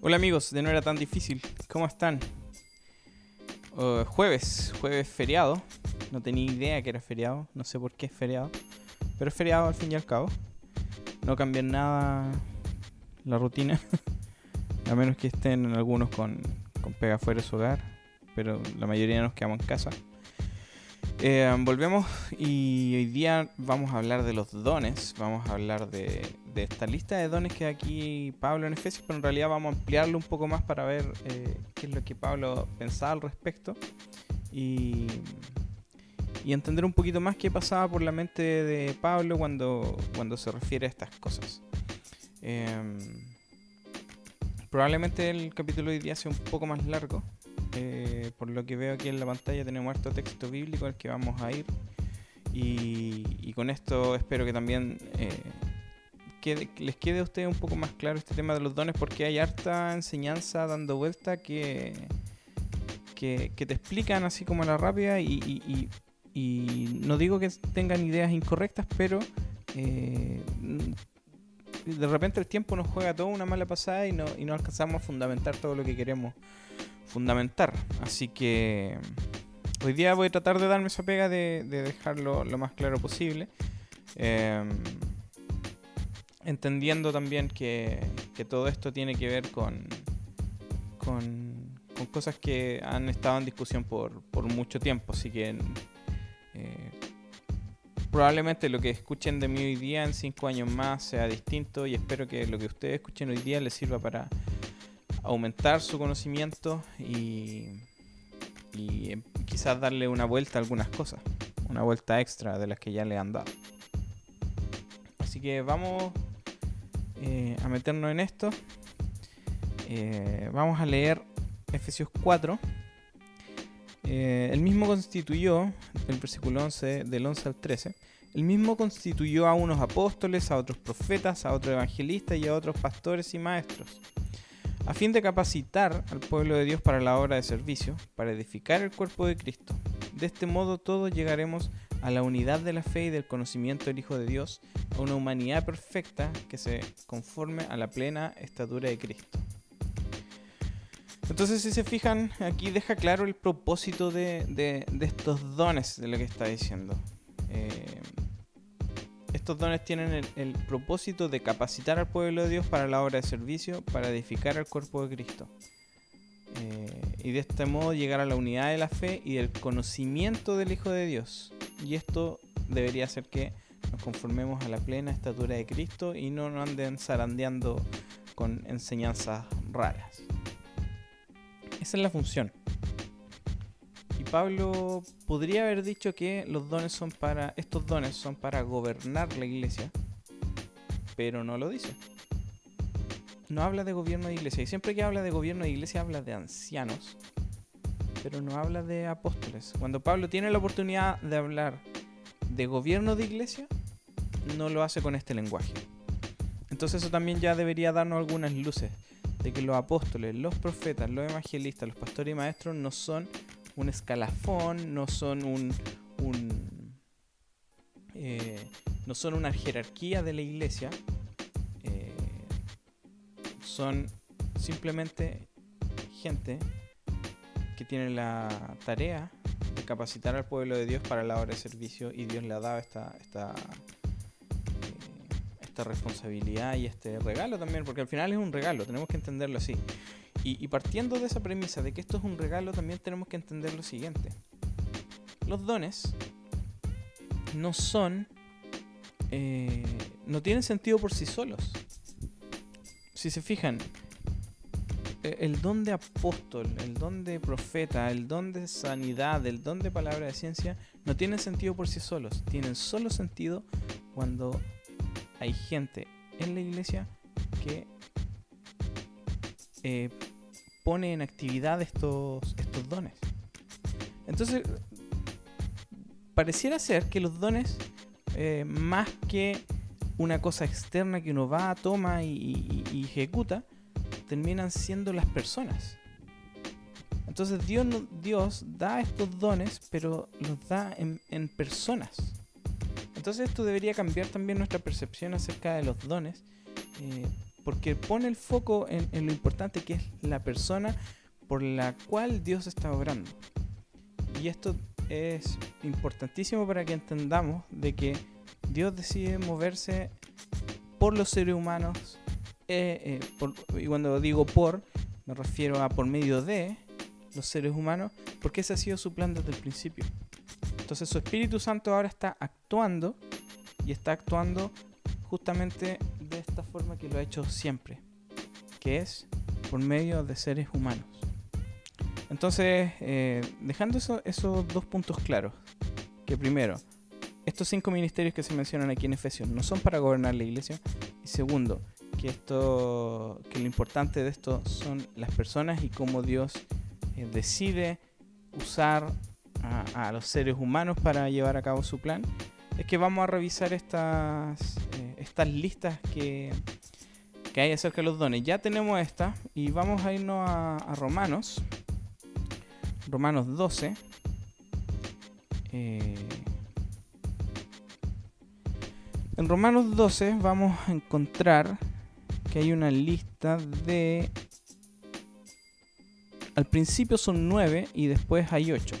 Hola amigos, de no era tan difícil. ¿Cómo están? Uh, jueves, jueves feriado. No tenía idea que era feriado. No sé por qué es feriado. Pero es feriado al fin y al cabo. No cambia nada la rutina. A menos que estén algunos con, con pega fuera de su hogar. Pero la mayoría nos quedamos en casa. Eh, volvemos y hoy día vamos a hablar de los dones, vamos a hablar de, esta lista de dones que aquí Pablo en Efesios, pero en realidad vamos a ampliarlo un poco más para ver eh, qué es lo que Pablo pensaba al respecto y, entender un poquito más qué pasaba por la mente de Pablo cuando, cuando se refiere a estas cosas. Em, probablemente el capítulo hoy día sea un poco más largo, eh, por lo que veo aquí en la pantalla tenemos este texto bíblico al que vamos a ir. Y, con esto espero que también eh, les quede a ustedes un poco más claro este tema de los dones, porque hay harta enseñanza dando vuelta que, que, te explican así como a la rápida. Y, no digo que tengan ideas incorrectas, pero eh, de repente el tiempo nos juega toda una mala pasada y no, y no alcanzamos a fundamentar todo lo que queremos fundamentar. Así que hoy día voy a tratar de darme esa pega de, dejarlo lo más claro posible. Em, entendiendo también que, todo esto tiene que ver con, con, cosas que han estado en discusión por, mucho tiempo. Así que eh, probablemente lo que escuchen de mí hoy día en cinco años más sea distinto y espero que lo que ustedes escuchen hoy día les sirva para aumentar su conocimiento y, y quizás darle una vuelta a algunas cosas, una vuelta extra de las que ya le han dado. Así que vamos eh, a meternos en esto. Eh, vamos a leer Efesios 4. Eh, el mismo constituyó, el versículo 11, del 11 al 13, el mismo constituyó a unos apóstoles, a otros profetas, a otros evangelistas y a otros pastores y maestros a fin de capacitar al pueblo de Dios para la obra de servicio, para edificar el cuerpo de Cristo. De este modo todos llegaremos a la unidad de la fe y del conocimiento del Hijo de Dios, a una humanidad perfecta que se conforme a la plena estatura de Cristo. Entonces, si se fijan, aquí deja claro el propósito de, estos dones de lo que está diciendo. Eh, estos dones tienen el, propósito de capacitar al pueblo de Dios para la obra de servicio, para edificar el cuerpo de Cristo. Eh, y de este modo llegar a la unidad de la fe y del conocimiento del Hijo de Dios. Y esto debería hacer que nos conformemos a la plena estatura de Cristo y no nos anden zarandeando con enseñanzas raras. Esa es la función. Pablo podría haber dicho que los dones son para. estos dones son para gobernar la iglesia. Pero no lo dice. No habla de gobierno de iglesia. Y siempre que habla de gobierno de iglesia habla de ancianos. Pero no habla de apóstoles. Cuando Pablo tiene la oportunidad de hablar de gobierno de iglesia, no lo hace con este lenguaje. Entonces eso también ya debería darnos algunas luces de que los apóstoles, los profetas, los evangelistas, los pastores y maestros no son un escalafón, no son un, eh, no son una jerarquía de la iglesia, eh, son simplemente gente que tiene la tarea de capacitar al pueblo de Dios para la obra de servicio y Dios le ha dado esta, esta, eh, esta responsabilidad y este regalo también, porque al final es un regalo, tenemos que entenderlo así. Y, partiendo de esa premisa de que esto es un regalo, también tenemos que entender lo siguiente. Los dones no son... Eh, no tienen sentido por sí solos. Si se fijan, e, el don de apóstol, el don de profeta, el don de sanidad, el don de palabra de ciencia, no tienen sentido por sí solos. Tienen solo sentido cuando hay gente en la iglesia que eh, pone en actividad estos, estos dones. Entonces, pareciera ser que los dones, eh, más que una cosa externa que uno va, toma y, ejecuta, terminan siendo las personas. Entonces Dios, Dios da estos dones, pero los da en, personas. Entonces esto debería cambiar también nuestra percepción acerca de los dones, eh, porque pone el foco en, en lo importante que es la persona por la cual Dios está obrando. Y esto es importantísimo para que entendamos de que Dios decide moverse por los seres humanos. Eh, eh, y cuando digo por, me refiero a por medio de los seres humanos, porque ese ha sido su plan desde el principio. Entonces su Espíritu Santo ahora está actuando y está actuando justamente de esta forma que lo ha hecho siempre, que es por medio de seres humanos. Entonces, eh, dejando esos dos puntos claros, que primero, estos cinco ministerios que se mencionan aquí en Efesios no son para gobernar la iglesia, y segundo, que esto, que lo importante de esto son las personas y cómo Dios eh, decide usar a, los seres humanos para llevar a cabo su plan, es que vamos a revisar estas, estas listas que, que hay acerca de los dones. Ya tenemos esta y vamos a irnos a Romanos. Romanos 12. Eh, en Romanos 12 vamos a encontrar que hay una lista de... Al principio son 9 y después hay 8.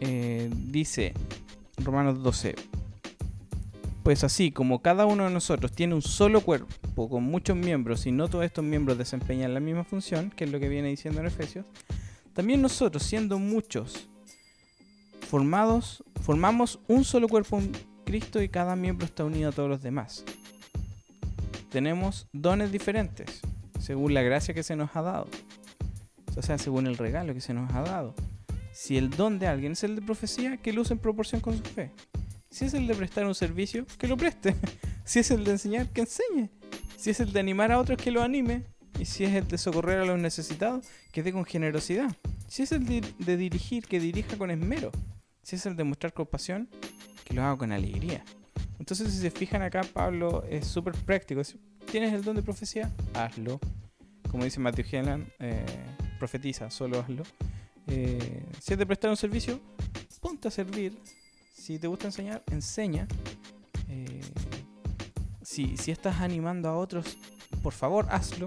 Eh, dice Romanos 12. Pues así como cada uno de nosotros tiene un solo cuerpo con muchos miembros y no todos estos miembros desempeñan la misma función, que es lo que viene diciendo en Efesios, también nosotros, siendo muchos, formados, formamos un solo cuerpo en Cristo y cada miembro está unido a todos los demás. Tenemos dones diferentes, según la gracia que se nos ha dado. O sea, según el regalo que se nos ha dado. Si el don de alguien es el de profecía, que lo en proporción con su fe. Si es el de prestar un servicio, que lo preste. Si es el de enseñar, que enseñe. Si es el de animar a otros, que lo anime. Y si es el de socorrer a los necesitados, que dé con generosidad. Si es el de, dirigir, que dirija con esmero. Si es el de mostrar compasión, que lo haga con alegría. Entonces, si se fijan acá, Pablo es súper práctico. Si tienes el don de profecía, hazlo. Como dice Matthew Hennan, eh, profetiza, solo hazlo. Eh, si es de prestar un servicio, ponte a servir si te gusta enseñar, enseña. Eh, si, estás animando a otros, por favor, hazlo.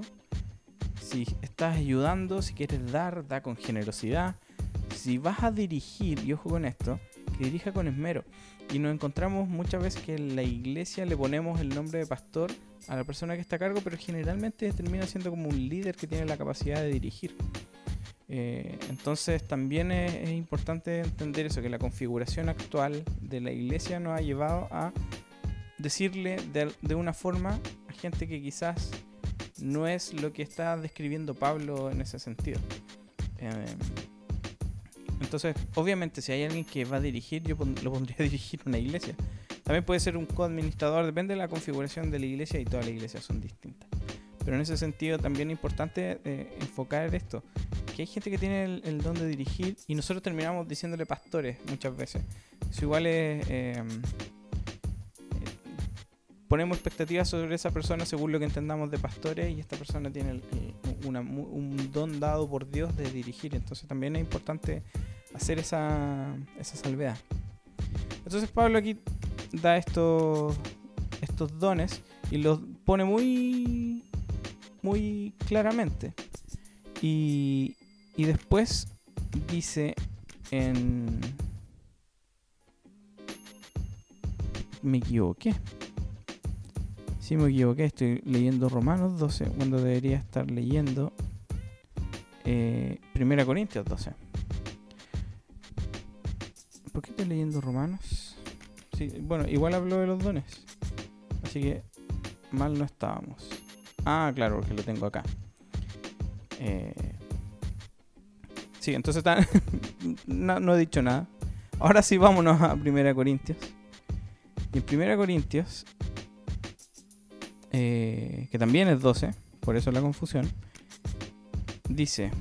Si estás ayudando, si quieres dar, da con generosidad. Si vas a dirigir, y ojo con esto, que dirija con esmero. Y nos encontramos muchas veces que en la iglesia le ponemos el nombre de pastor a la persona que está a cargo, pero generalmente termina siendo como un líder que tiene la capacidad de dirigir. Eh, entonces también es, importante entender eso, que la configuración actual de la iglesia nos ha llevado a decirle de, una forma a gente que quizás no es lo que está describiendo Pablo en ese sentido. Eh, entonces, obviamente, si hay alguien que va a dirigir, yo lo pondría a dirigir una iglesia. También puede ser un co-administrador, depende de la configuración de la iglesia y todas las iglesias son distintas. Pero en ese sentido también es importante eh, enfocar esto hay gente que tiene el, don de dirigir y nosotros terminamos diciéndole pastores muchas veces. Eso igual es... Eh, eh, ponemos expectativas sobre esa persona según lo que entendamos de pastores y esta persona tiene un don dado por Dios de dirigir. Entonces también es importante hacer esa, esa salvedad. Entonces Pablo aquí da estos, estos dones y los pone muy, muy claramente. Y, y después dice en... Me equivoqué. Sí, me equivoqué. Estoy leyendo Romanos 12 cuando debería estar leyendo eh, Primera Corintios 12. ¿Por qué estoy leyendo Romanos? Sí, bueno, igual hablo de los dones. Así que mal no estábamos. Ah, claro, porque lo tengo acá. Eh, Entonces no, he dicho nada. Ahora sí, vámonos a Primera Corintios. Y en Primera Corintios, eh, que también es 12, por eso la confusión, dice,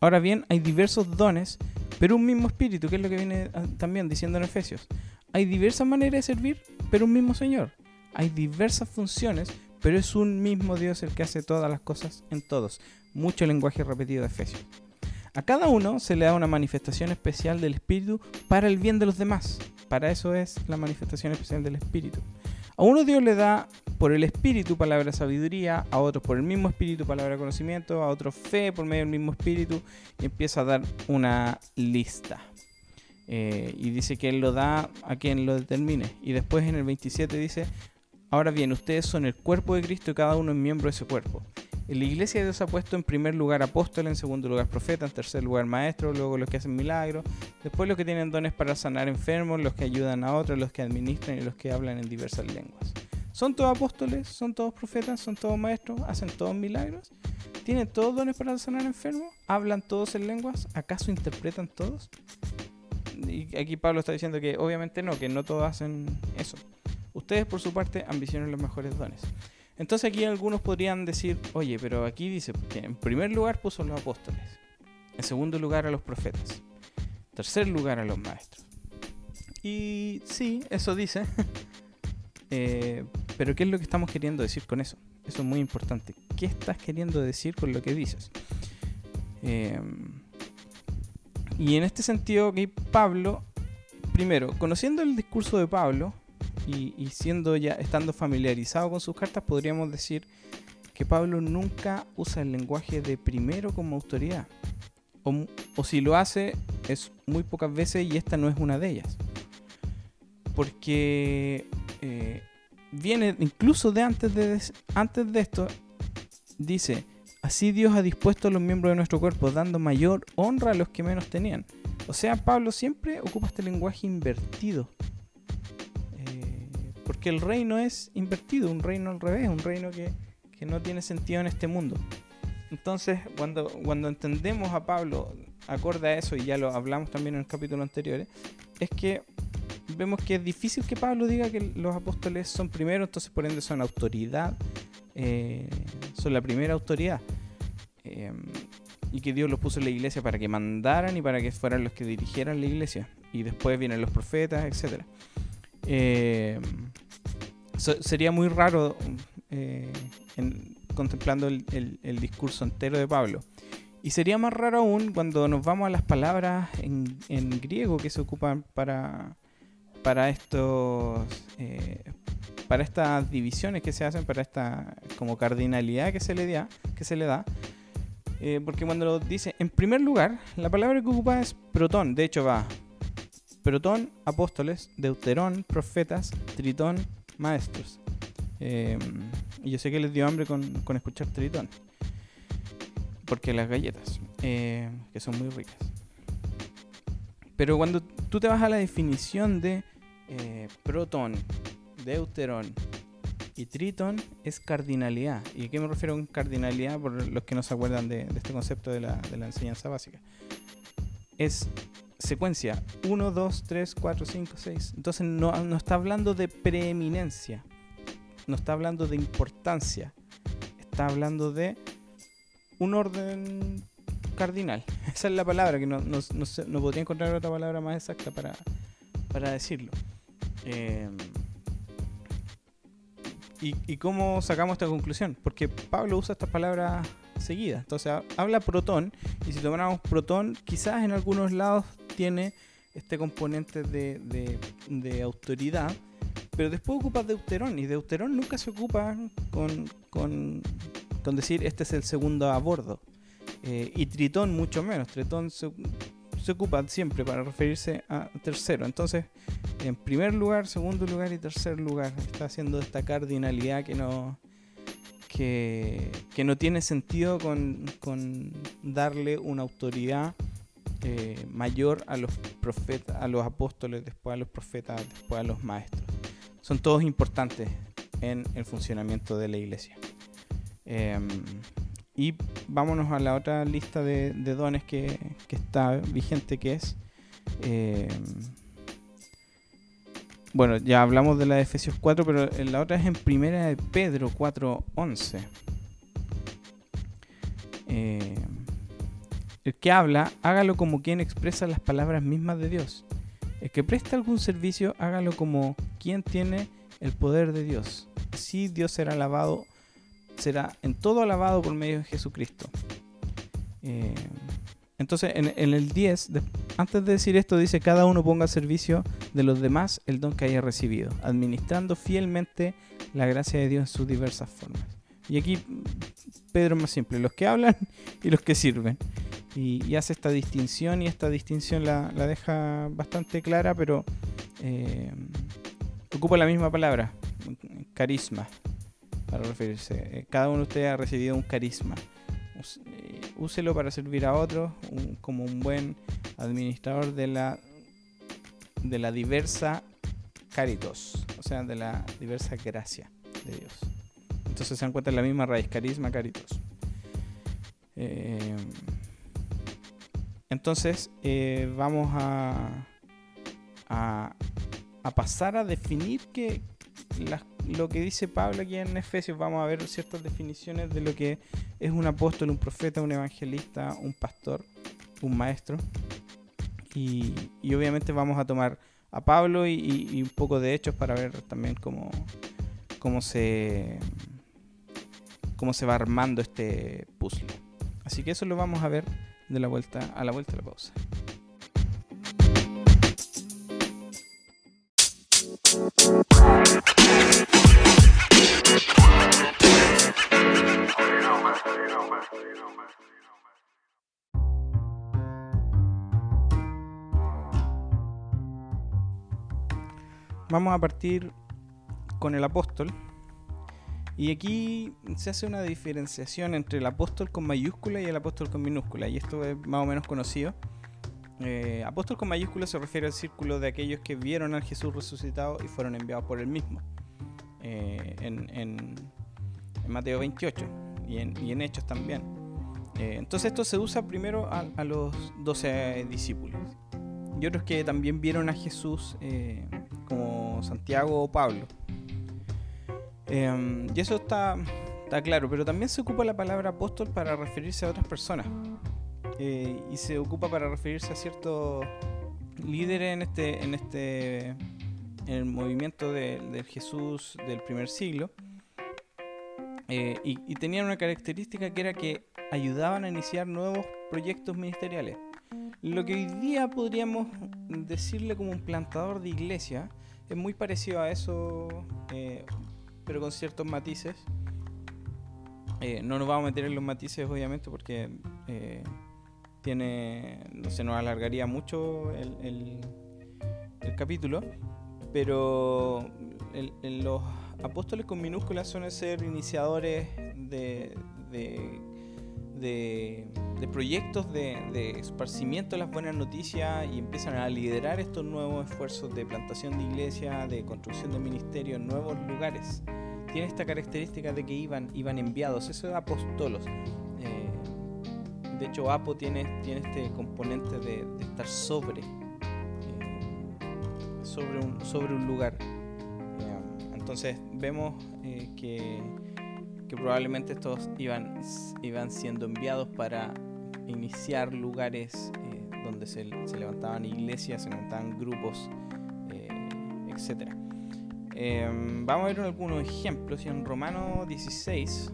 ahora bien, hay diversos dones, pero un mismo espíritu, que es lo que viene ah, también diciendo en Efesios. Hay diversas maneras de servir, pero un mismo Señor. Hay diversas funciones, pero es un mismo Dios el que hace todas las cosas en todos. Mucho lenguaje repetido de Efesios. A cada uno se le da una manifestación especial del Espíritu para el bien de los demás. Para eso es la manifestación especial del Espíritu. A uno Dios le da por el espíritu palabra sabiduría, a otros por el mismo espíritu palabra conocimiento, a otros fe por medio del mismo espíritu, y empieza a dar una lista. Eh, y dice que Él lo da a quien lo determine. Y después en el 27 dice, ahora bien, ustedes son el cuerpo de Cristo y cada uno es miembro de ese cuerpo. La iglesia Dios ha puesto en primer lugar apóstoles, en segundo lugar profetas, en tercer lugar maestros, luego los que hacen milagros, después los que tienen dones para sanar enfermos, los que ayudan a otros, los que administran y los que hablan en diversas lenguas. ¿Son todos apóstoles? ¿Son todos profetas? ¿Son todos maestros? ¿Hacen todos milagros? ¿Tienen todos dones para sanar enfermos? ¿Hablan todos en lenguas? ¿Acaso interpretan todos? Y aquí Pablo está diciendo que obviamente no, que no todos hacen eso. Ustedes por su parte ambicionan los mejores dones. Entonces aquí algunos podrían decir, oye, pero aquí dice que en primer lugar puso a los apóstoles, en segundo lugar a los profetas, en tercer lugar a los maestros. Y sí, eso dice, eh, pero ¿qué es lo que estamos queriendo decir con eso? Eso es muy importante. ¿Qué estás queriendo decir con lo que dices? Em, y en este sentido, aquí Pablo, primero, conociendo el discurso de Pablo, y, siendo ya, estando familiarizado con sus cartas, podríamos decir que Pablo nunca usa el lenguaje de primero como autoridad. O, si lo hace, es muy pocas veces y esta no es una de ellas. Porque eh, viene incluso de antes de, antes de esto, dice, así Dios ha dispuesto a los miembros de nuestro cuerpo, dando mayor honra a los que menos tenían. O sea, Pablo siempre ocupa este lenguaje invertido porque el reino es invertido, un reino al revés, un reino que, no tiene sentido en este mundo. Entonces, cuando, cuando entendemos a Pablo acorde a eso, y ya lo hablamos también en el capítulo anterior, es que vemos que es difícil que Pablo diga que los apóstoles son primero, entonces por ende son autoridad, eh, son la primera autoridad. Eh, y que Dios los puso en la iglesia para que mandaran y para que fueran los que dirigieran la iglesia. Y después vienen los profetas, etc. Eh, sería muy raro eh, contemplando el, discurso entero de Pablo. Y sería más raro aún cuando nos vamos a las palabras en, griego que se ocupan para, para estos eh, para estas divisiones que se hacen, para esta como cardinalidad que se le da, que se le da. Eh, porque cuando lo dice, en primer lugar, la palabra que ocupa es protón, de hecho va protón, apóstoles, deuterón, profetas, tritón, maestros. Em, y yo sé que les dio hambre con, escuchar Tritón. Porque las galletas, eh, que son muy ricas. Pero cuando tú te vas a la definición de eh, protón, deuterón y tritón, es cardinalidad. ¿Y a qué me refiero con cardinalidad? Por los que no se acuerdan de, este concepto de la, de la enseñanza básica. Es secuencia 1, 2, 3, 4, 5, 6. Entonces no, no, está hablando de preeminencia, no está hablando de importancia, está hablando de un orden cardinal. Esa es la palabra, que no, no, no, podría encontrar otra palabra más exacta para, para decirlo. Eh, ¿y, ¿Y cómo sacamos esta conclusión? Porque Pablo usa estas palabras seguidas. Entonces habla protón y si tomamos protón, quizás en algunos lados tiene este componente de, autoridad, pero después ocupa Deuterón y Deuterón nunca se ocupa con, con, decir este es el segundo a bordo. Eh, y Tritón mucho menos, Tritón se, ocupa siempre para referirse a tercero. Entonces, en primer lugar, segundo lugar y tercer lugar, está haciendo esta cardinalidad que no, que, no tiene sentido con, con darle una autoridad eh, mayor a los profetas, a los apóstoles, después a los profetas, después a los maestros. Son todos importantes en el funcionamiento de la iglesia. Em, y vámonos a la otra lista de, dones que, está vigente, que es... Em, bueno, ya hablamos de la de Efesios 4, pero la otra es en primera de Pedro 4.11. Eh, el que habla, hágalo como quien expresa las palabras mismas de Dios. El que presta algún servicio, hágalo como quien tiene el poder de Dios. Así Dios será alabado, será en todo alabado por medio de Jesucristo. Eh, entonces, en, el 10, antes de decir esto, dice, cada uno ponga al servicio de los demás el don que haya recibido, administrando fielmente la gracia de Dios en sus diversas formas. Y aquí Pedro es más simple, los que hablan y los que sirven. Y, hace esta distinción y esta distinción la, deja bastante clara, pero eh, ocupa la misma palabra, carisma, para referirse. Eh, cada uno de ustedes ha recibido un carisma úselo para servir a otros como un buen administrador de la, de la diversa caritos, o sea, de la diversa gracia de Dios. Entonces se encuentra en la misma raíz, carisma, caritos. Eh, entonces eh, vamos a, a, pasar a definir que lo que dice Pablo aquí en Efesios, vamos a ver ciertas definiciones de lo que es un apóstol, un profeta, un evangelista, un pastor, un maestro. Y, obviamente vamos a tomar a Pablo y, un poco de hechos para ver también cómo, cómo, se, cómo se va armando este puzzle. Así que eso lo vamos a ver de la vuelta a la vuelta de la pausa. Vamos a partir con el apóstol. Y aquí se hace una diferenciación entre el apóstol con mayúscula y el apóstol con minúscula. Y esto es más o menos conocido. Eh, apóstol con mayúscula se refiere al círculo de aquellos que vieron al Jesús resucitado y fueron enviados por él mismo. Eh, en, Mateo 28 y en, Hechos también. Eh, entonces esto se usa primero a, los 12 discípulos. Y otros que también vieron a Jesús como Santiago o Pablo. Em, y eso está, claro, pero también se ocupa la palabra apóstol para referirse a otras personas. Eh, y se ocupa para referirse a ciertos líderes en este, en este en el movimiento del Jesús del primer siglo. Eh, y, y tenían una característica que era que ayudaban a iniciar nuevos proyectos ministeriales. Lo que hoy día podríamos decirle como un plantador de iglesia es muy parecido a eso, eh, pero con ciertos matices. Eh, no nos vamos a meter en los matices, obviamente, porque eh, tiene, no se nos alargaría mucho el, el, capítulo, pero los apóstoles con minúsculas suelen ser iniciadores de de, proyectos de, esparcimiento de las buenas noticias y empiezan a liderar estos nuevos esfuerzos de plantación de iglesia, de construcción de ministerio en nuevos lugares. Tiene esta característica de que iban, iban enviados, eso es apostolos. Eh, de hecho, Apo tiene, tiene este componente de, estar sobre, eh, sobre, un, sobre un lugar. Eh, entonces vemos que que probablemente estos iban, iban siendo enviados para iniciar lugares eh, donde se, levantaban iglesias, se levantaban grupos, eh, etc. Em, vamos a ver algunos ejemplos. En Romano 16,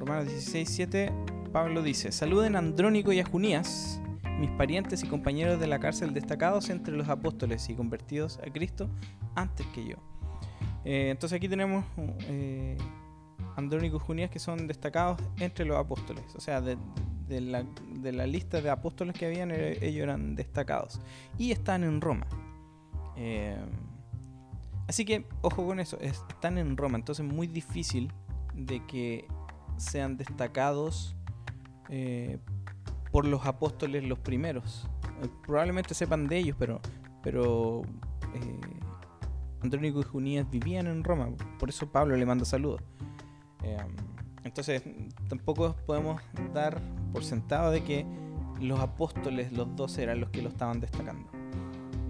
Romanos 16, 7, Pablo dice, saluden a Andrónico y a Junías, mis parientes y compañeros de la cárcel destacados entre los apóstoles y convertidos a Cristo antes que yo. Eh, entonces aquí tenemos Andrónico y Junías que son destacados entre los apóstoles. O sea, de, la, lista de apóstoles que habían, eh, ellos eran destacados. Y están en Roma. Eh, así que, ojo con eso, están en Roma. Entonces es muy difícil de que sean destacados eh, por los apóstoles los primeros. probablemente sepan de ellos, pero, pero Andrónico y Junías vivían en Roma. Por eso Pablo le manda saludos. Em, entonces, tampoco podemos dar por sentado de que los apóstoles, los dos, eran los que lo estaban destacando.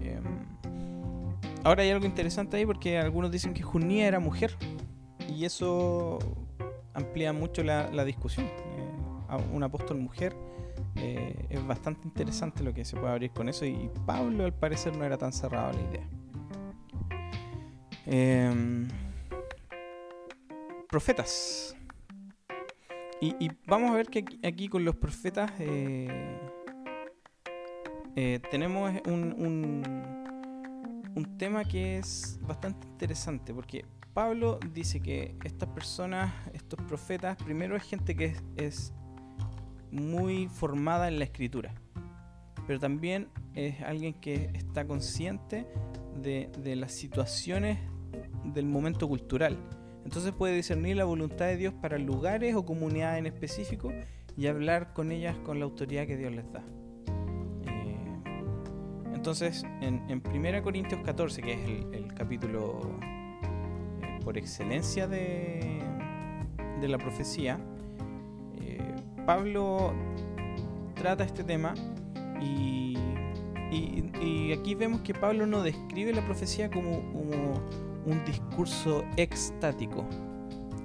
Em, ahora hay algo interesante ahí porque algunos dicen que Junía era mujer y eso amplía mucho la, discusión. Eh, un apóstol mujer eh, es bastante interesante lo que se puede abrir con eso y Pablo al parecer no era tan cerrado a la idea. Profetas. y, vamos a ver que aquí, con los profetas eh, eh, tenemos un, un, tema que es bastante interesante, porque Pablo dice que estas personas, estos profetas, primero es gente que es muy formada en la escritura, pero también es alguien que está consciente de, de las situaciones del momento cultural. Entonces puede discernir la voluntad de Dios para lugares o comunidades en específico y hablar con ellas con la autoridad que Dios les da. Eh, entonces, en, en 1 Corintios 14, que es el, capítulo eh, por excelencia de, la profecía, eh, Pablo trata este tema y, y, aquí vemos que Pablo no describe la profecía como, como un discurso extático.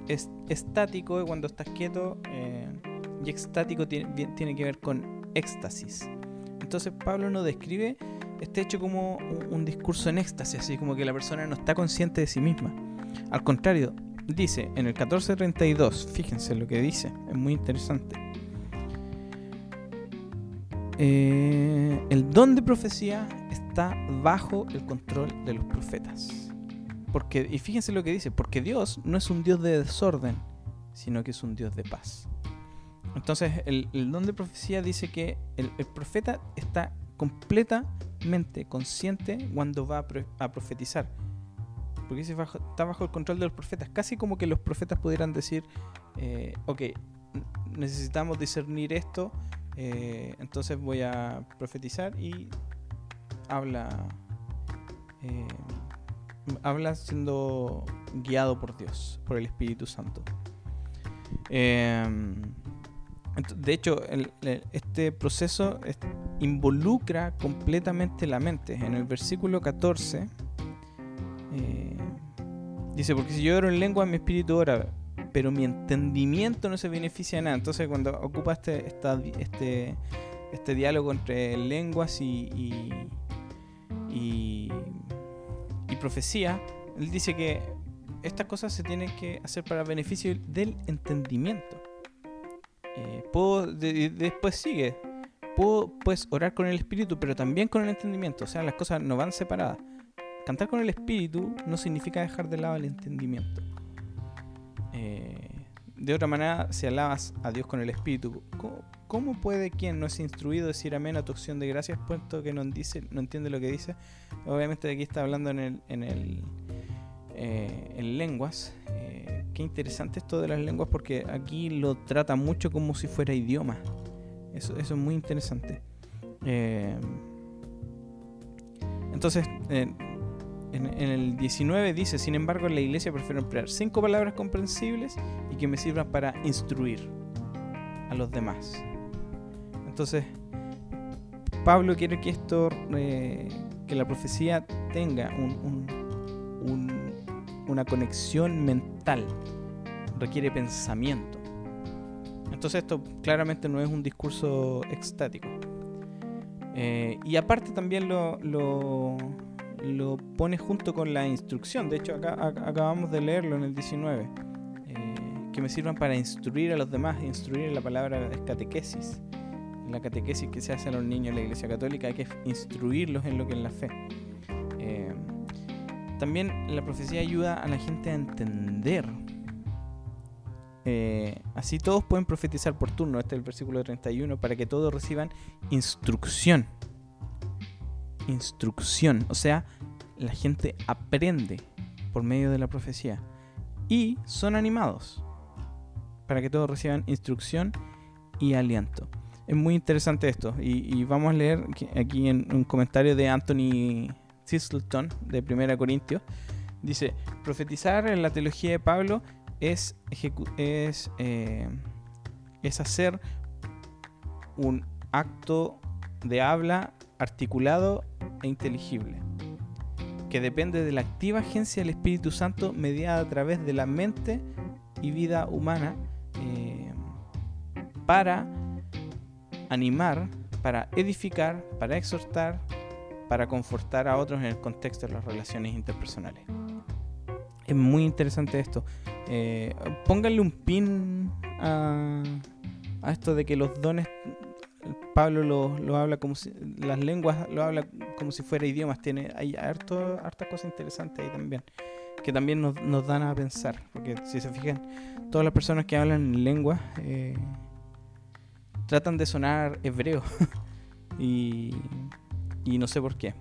Es, estático es cuando estás quieto eh, y extático tiene, tiene, que ver con éxtasis. Entonces Pablo no describe este hecho como un, discurso en éxtasis, así como que la persona no está consciente de sí misma. Al contrario, dice en el 1432, fíjense lo que dice, es muy interesante. Eh, el don de profecía está bajo el control de los profetas. Porque, y fíjense lo que dice, porque Dios no es un Dios de desorden, sino que es un Dios de paz. Entonces, el, don de profecía dice que el, profeta está completamente consciente cuando va a, profetizar. Porque dice, está bajo el control de los profetas. Casi como que los profetas pudieran decir, eh, ok, necesitamos discernir esto, eh, entonces voy a profetizar y habla. Eh, habla siendo guiado por Dios, por el Espíritu Santo. Em, de hecho, este proceso involucra completamente la mente. En el versículo 14 eh, dice, porque si yo oro en lengua, mi espíritu ora, pero mi entendimiento no se beneficia de nada. Entonces, cuando ocupa este, este, este diálogo entre lenguas y, y profecía, él dice que estas cosas se tienen que hacer para beneficio del entendimiento. Eh, puedo, después sigue, puedo pues orar con el espíritu, pero también con el entendimiento. O sea, las cosas no van separadas. Cantar con el espíritu no significa dejar de lado el entendimiento. Eh, de otra manera, si alabas a Dios con el espíritu, ¿cómo, puede quien no es instruido decir amén a tu acción de gracias, puesto que no, dice, no entiende lo que dice? Obviamente aquí está hablando en el, en el eh, en lenguas. Eh, qué interesante esto de las lenguas porque aquí lo trata mucho como si fuera idioma. Eso, eso es muy interesante. Eh, entonces, en, el 19 dice, sin embargo, en la iglesia prefiero emplear cinco palabras comprensibles y que me sirvan para instruir a los demás. Entonces, Pablo quiere que esto que la profecía tenga una conexión mental, requiere pensamiento. Entonces esto claramente no es un discurso extático. Eh, y aparte también lo, pone junto con la instrucción. De hecho, acá, acabamos de leerlo en el 19. Eh, que me sirvan para instruir a los demás. Instruir la palabra es catequesis la catequesis que se hace a los niños en la Iglesia Católica, hay que instruirlos en lo que es la fe. Eh, también la profecía ayuda a la gente a entender. Eh, así todos pueden profetizar por turno, este es el versículo 31, para que todos reciban instrucción. Instrucción, o sea, la gente aprende por medio de la profecía y son animados para que todos reciban instrucción y aliento es muy interesante esto. Y, vamos a leer aquí en un comentario de Anthony Thistleton de 1 Corintios. Dice, profetizar en la teología de Pablo es, es, eh, es hacer un acto de habla articulado e inteligible, que depende de la activa agencia del Espíritu Santo mediada a través de la mente y vida humana eh, para animar, para edificar, para exhortar, para confortar a otros en el contexto de las relaciones interpersonales. Es muy interesante esto. Eh, pónganle un pin a, a esto de que los dones, Pablo lo, habla como si, las lenguas lo habla como si fuera idiomas, tiene, hay hartas cosas interesantes ahí también, que también nos, nos, dan a pensar, porque si se fijan, todas las personas que hablan en lengua eh, tratan de sonar hebreo, y, y no sé por qué,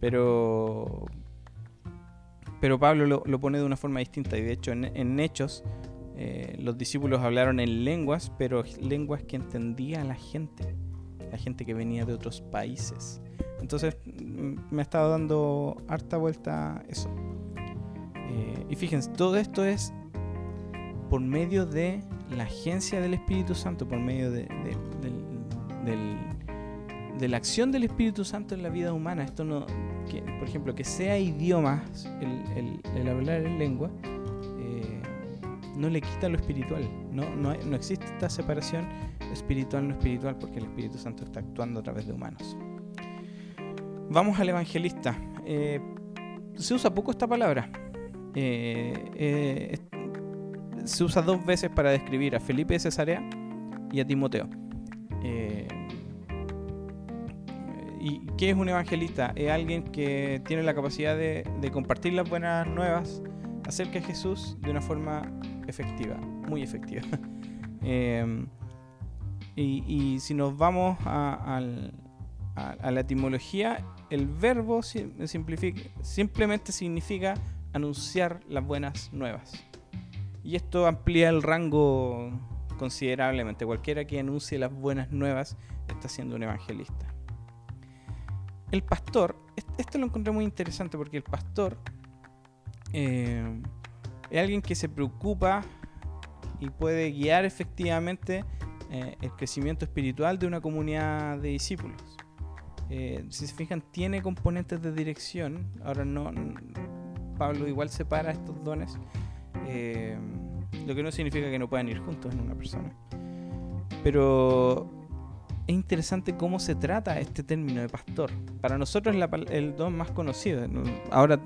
pero pero Pablo lo, pone de una forma distinta. Y de hecho en, Hechos eh, los discípulos hablaron en lenguas, pero lenguas que entendía la gente, la gente que venía de otros países. Entonces mm, me ha estado dando harta vuelta eso. Eh, y fíjense, todo esto es por medio de la agencia del Espíritu Santo, por medio de, la acción del Espíritu Santo en la vida humana. Esto no, que, por ejemplo, que sea idiomas, el, hablar en lengua, no le quita lo espiritual. No, no, no existe esta separación espiritual no espiritual porque el Espíritu Santo está actuando a través de humanos. Vamos al evangelista. Eh, se usa poco esta palabra. Eh, se usa dos veces para describir a Felipe de Cesarea y a Timoteo. ¿Y qué es un evangelista? Es alguien que tiene la capacidad de, compartir las buenas nuevas acerca de Jesús de una forma efectiva, muy efectiva. Em, y, si nos vamos a, la etimología, el verbo simplemente significa anunciar las buenas nuevas. Y esto amplía el rango considerablemente. Cualquiera que anuncie las buenas nuevas está siendo un evangelista el pastor, esto lo encontré muy interesante porque el pastor eh, es alguien que se preocupa y puede guiar efectivamente eh, el crecimiento espiritual de una comunidad de discípulos. Eh, si se fijan, tiene componentes de dirección. Ahora no, Pablo igual separa estos dones, lo que no significa que no puedan ir juntos en una persona. Pero es interesante cómo se trata este término de pastor. Para nosotros es el don más conocido. Ahora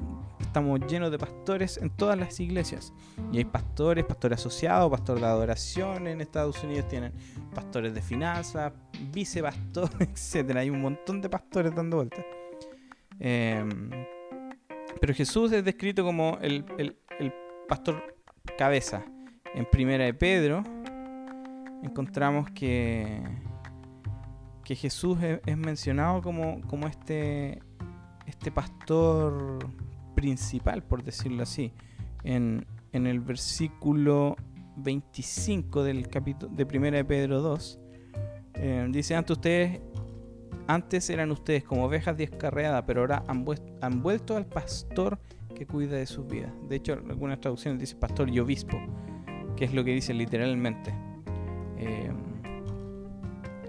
estamos llenos de pastores en todas las iglesias. Y hay pastores, pastor asociado, pastor de adoración. En Estados Unidos tienen pastores de finanzas, vicepastor, etc. Hay un montón de pastores dando vueltas. Em, pero Jesús es descrito como el, el pastor cabeza. En Primera de Pedro encontramos que que Jesús es, mencionado como, como este, este pastor principal, por decirlo así, en, el versículo 25 del capítulo de 1 de Pedro 2. Eh, dice, antes ustedes, antes eran ustedes como ovejas descarriadas, pero ahora han, vuelto al pastor que cuida de sus vidas. De hecho, algunas traducciones dice pastor y obispo, que es lo que dice literalmente. Eh,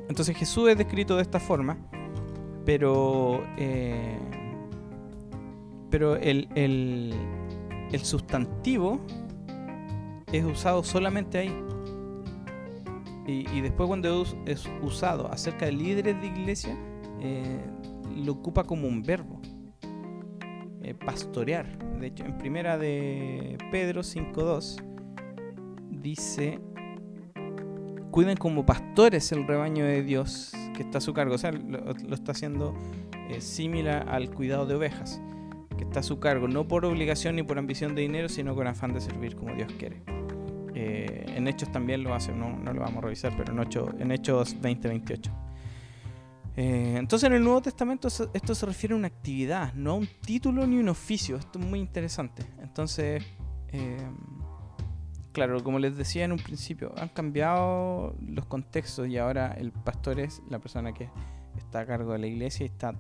entonces Jesús es descrito de esta forma, pero, eh, pero el, sustantivo es usado solamente ahí. Y, después cuando es usado acerca de líderes de iglesia, eh, lo ocupa como un verbo. Eh, pastorear. De hecho, en primera de Pedro 5.2 dice cuiden como pastores el rebaño de Dios que está a su cargo. O sea, lo, está haciendo eh, similar al cuidado de ovejas, está a su cargo, no por obligación ni por ambición de dinero, sino con afán de servir como Dios quiere. Eh, en Hechos también lo hace, no, no, lo vamos a revisar, pero en, en Hechos 20-28. Eh, entonces en el Nuevo Testamento esto se refiere a una actividad, no a un título ni un oficio. Esto es muy interesante. Entonces, claro, como les decía en un principio, han cambiado los contextos y ahora el pastor es la persona que está a cargo de la iglesia y, está,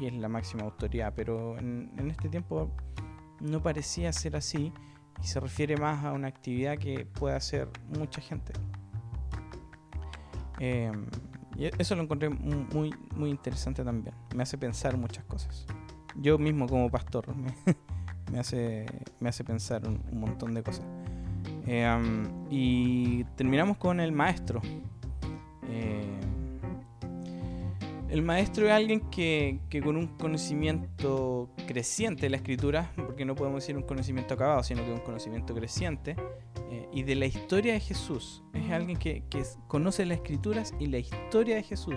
y es la máxima autoridad, pero en, este tiempo no parecía ser así y se refiere más a una actividad que puede hacer mucha gente. Em, y eso lo encontré muy, muy interesante también. Me hace pensar muchas cosas. Yo mismo como pastor me, hace, me hace pensar un montón de cosas. Eh, y terminamos con el maestro. Eh, el maestro es alguien que, con un conocimiento creciente de la escritura, porque no podemos decir un conocimiento acabado, sino que un conocimiento creciente, eh, y de la historia de Jesús. Es alguien que, conoce las escrituras y la historia de Jesús.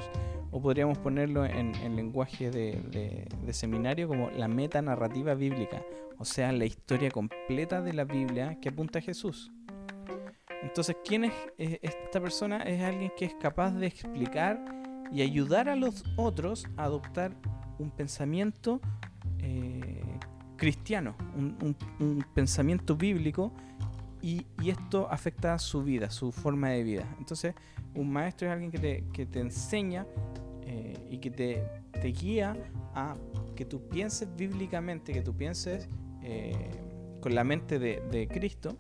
O podríamos ponerlo en, lenguaje de, seminario como la meta narrativa bíblica. O sea, la historia completa de la Biblia que apunta a Jesús. Entonces, ¿quién es esta persona? Es alguien que es capaz de explicar y ayudar a los otros a adoptar un pensamiento eh, cristiano, un, pensamiento bíblico y, esto afecta su vida, su forma de vida. Entonces, un maestro es alguien que te, que te enseña eh, y que te, te, guía a que tú pienses bíblicamente, que tú pienses eh, con la mente de, Cristo,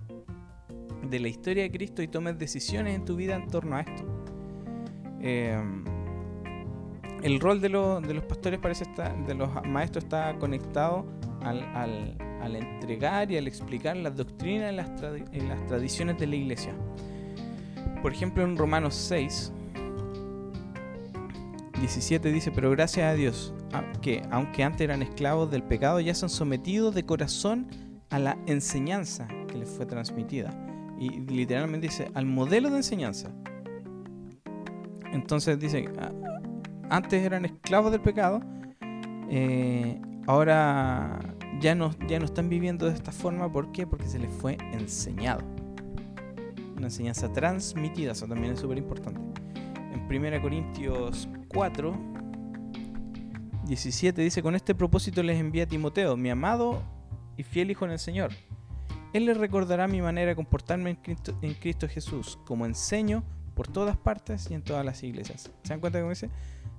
de la historia de Cristo y tomes decisiones en tu vida en torno a esto. El rol de, los pastores parece estar, de los maestros está conectado al, entregar y al explicar las doctrinas y las, las tradiciones de la iglesia. Por ejemplo, en Romanos 6, 17 dice, pero gracias a Dios, que aunque antes eran esclavos del pecado, ya se han sometido de corazón a la enseñanza que les fue transmitida. Y literalmente dice, al modelo de enseñanza. Entonces dice, antes eran esclavos del pecado, eh, ahora ya no, ya no están viviendo de esta forma. ¿Por qué? Porque se les fue enseñado. Una enseñanza transmitida, eso también es súper importante. En 1 Corintios 4, 17 dice, con este propósito les envía a Timoteo, mi amado y fiel hijo en el Señor. Él les recordará mi manera de comportarme en Cristo, Jesús, como enseño por todas partes y en todas las iglesias. ¿Se dan cuenta cómo dice?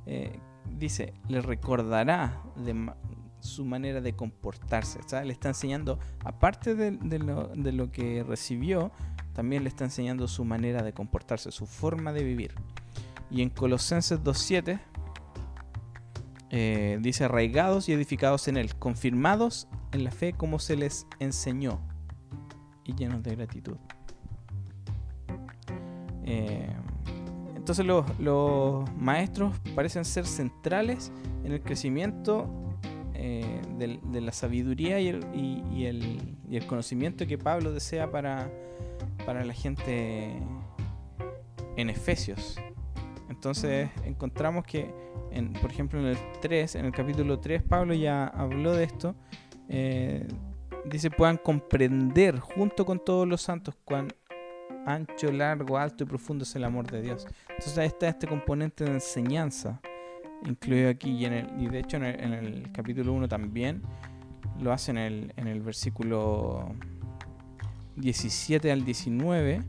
Eh, dice, le recordará su manera de comportarse. Le está enseñando, aparte de, lo, que recibió, también le está enseñando su manera de comportarse, su forma de vivir. Y en Colosenses 2.7 eh, dice, arraigados y edificados en él, confirmados en la fe como se les enseñó y llenos de gratitud. Eh, entonces los, maestros parecen ser centrales en el crecimiento eh, de, la sabiduría y el, conocimiento que Pablo desea para, para la gente en Efesios. Entonces encontramos que, en, por ejemplo, en el 3, en el capítulo 3, Pablo ya habló de esto. Eh, dice, puedan comprender junto con todos los santos cuán ancho, largo, alto y profundo es el amor de Dios. Entonces ahí está este componente de enseñanza incluido aquí y, en el, y de hecho en el, capítulo 1 también lo hace en el, en el versículo 17 al 19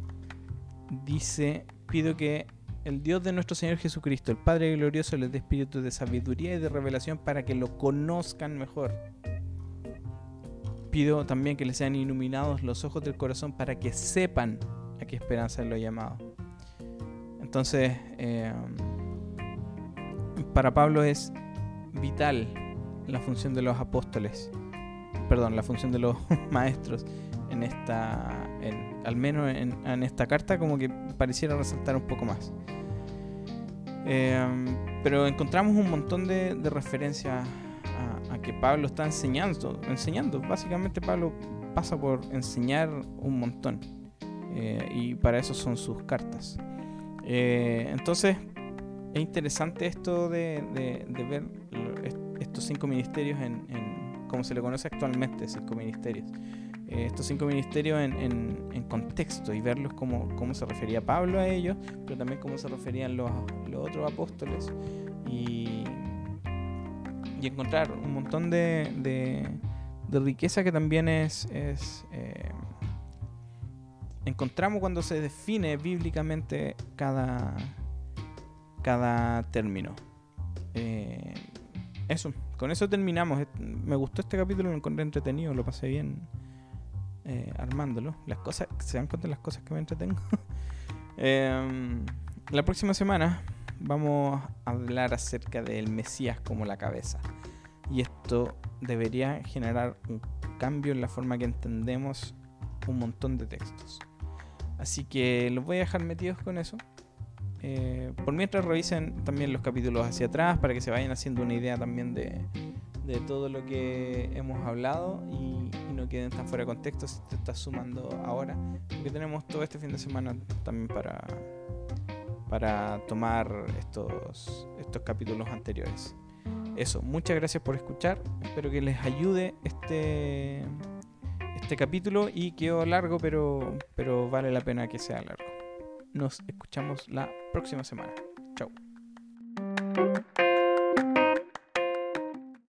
dice pido que el Dios de nuestro Señor Jesucristo, el Padre glorioso, les dé espíritu de sabiduría y de revelación para que lo conozcan mejor. Pido también que les sean iluminados los ojos del corazón para que sepan a qué esperanza es lo llamado. Entonces, eh, para Pablo es vital la función de los apóstoles, perdón, la función de los maestros en esta, al menos en, esta carta, como que pareciera resaltar un poco más. Em, pero encontramos un montón de, referencias a, que Pablo está enseñando, enseñando. Básicamente Pablo pasa por enseñar un montón. Eh, y para eso son sus cartas. Eh, entonces, es interesante esto de, ver estos cinco ministerios en, como se le conoce actualmente, cinco ministerios. Eh, estos cinco ministerios en, contexto y verlos como, cómo se refería Pablo a ellos, pero también cómo se referían los, otros apóstoles y, encontrar un montón de, riqueza que también es, encontramos cuando se define bíblicamente cada, cada término. Eh, eso, con eso terminamos. Me gustó este capítulo, lo encontré entretenido, lo pasé bien eh, armándolo. Las cosas, se dan cuenta de las cosas que me entretengo. Em, la próxima semana vamos a hablar acerca del Mesías como la cabeza. Y esto debería generar un cambio en la forma que entendemos un montón de textos. Así que los voy a dejar metidos con eso. Eh, por mientras revisen también los capítulos hacia atrás para que se vayan haciendo una idea también de, todo lo que hemos hablado y, no queden tan fuera de contexto si te estás sumando ahora, porque tenemos todo este fin de semana también para, para tomar estos, estos capítulos anteriores. Eso, muchas gracias por escuchar, espero que les ayude este, este capítulo y quedó largo, pero, pero vale la pena que sea largo. Nos escuchamos la próxima semana. Chao.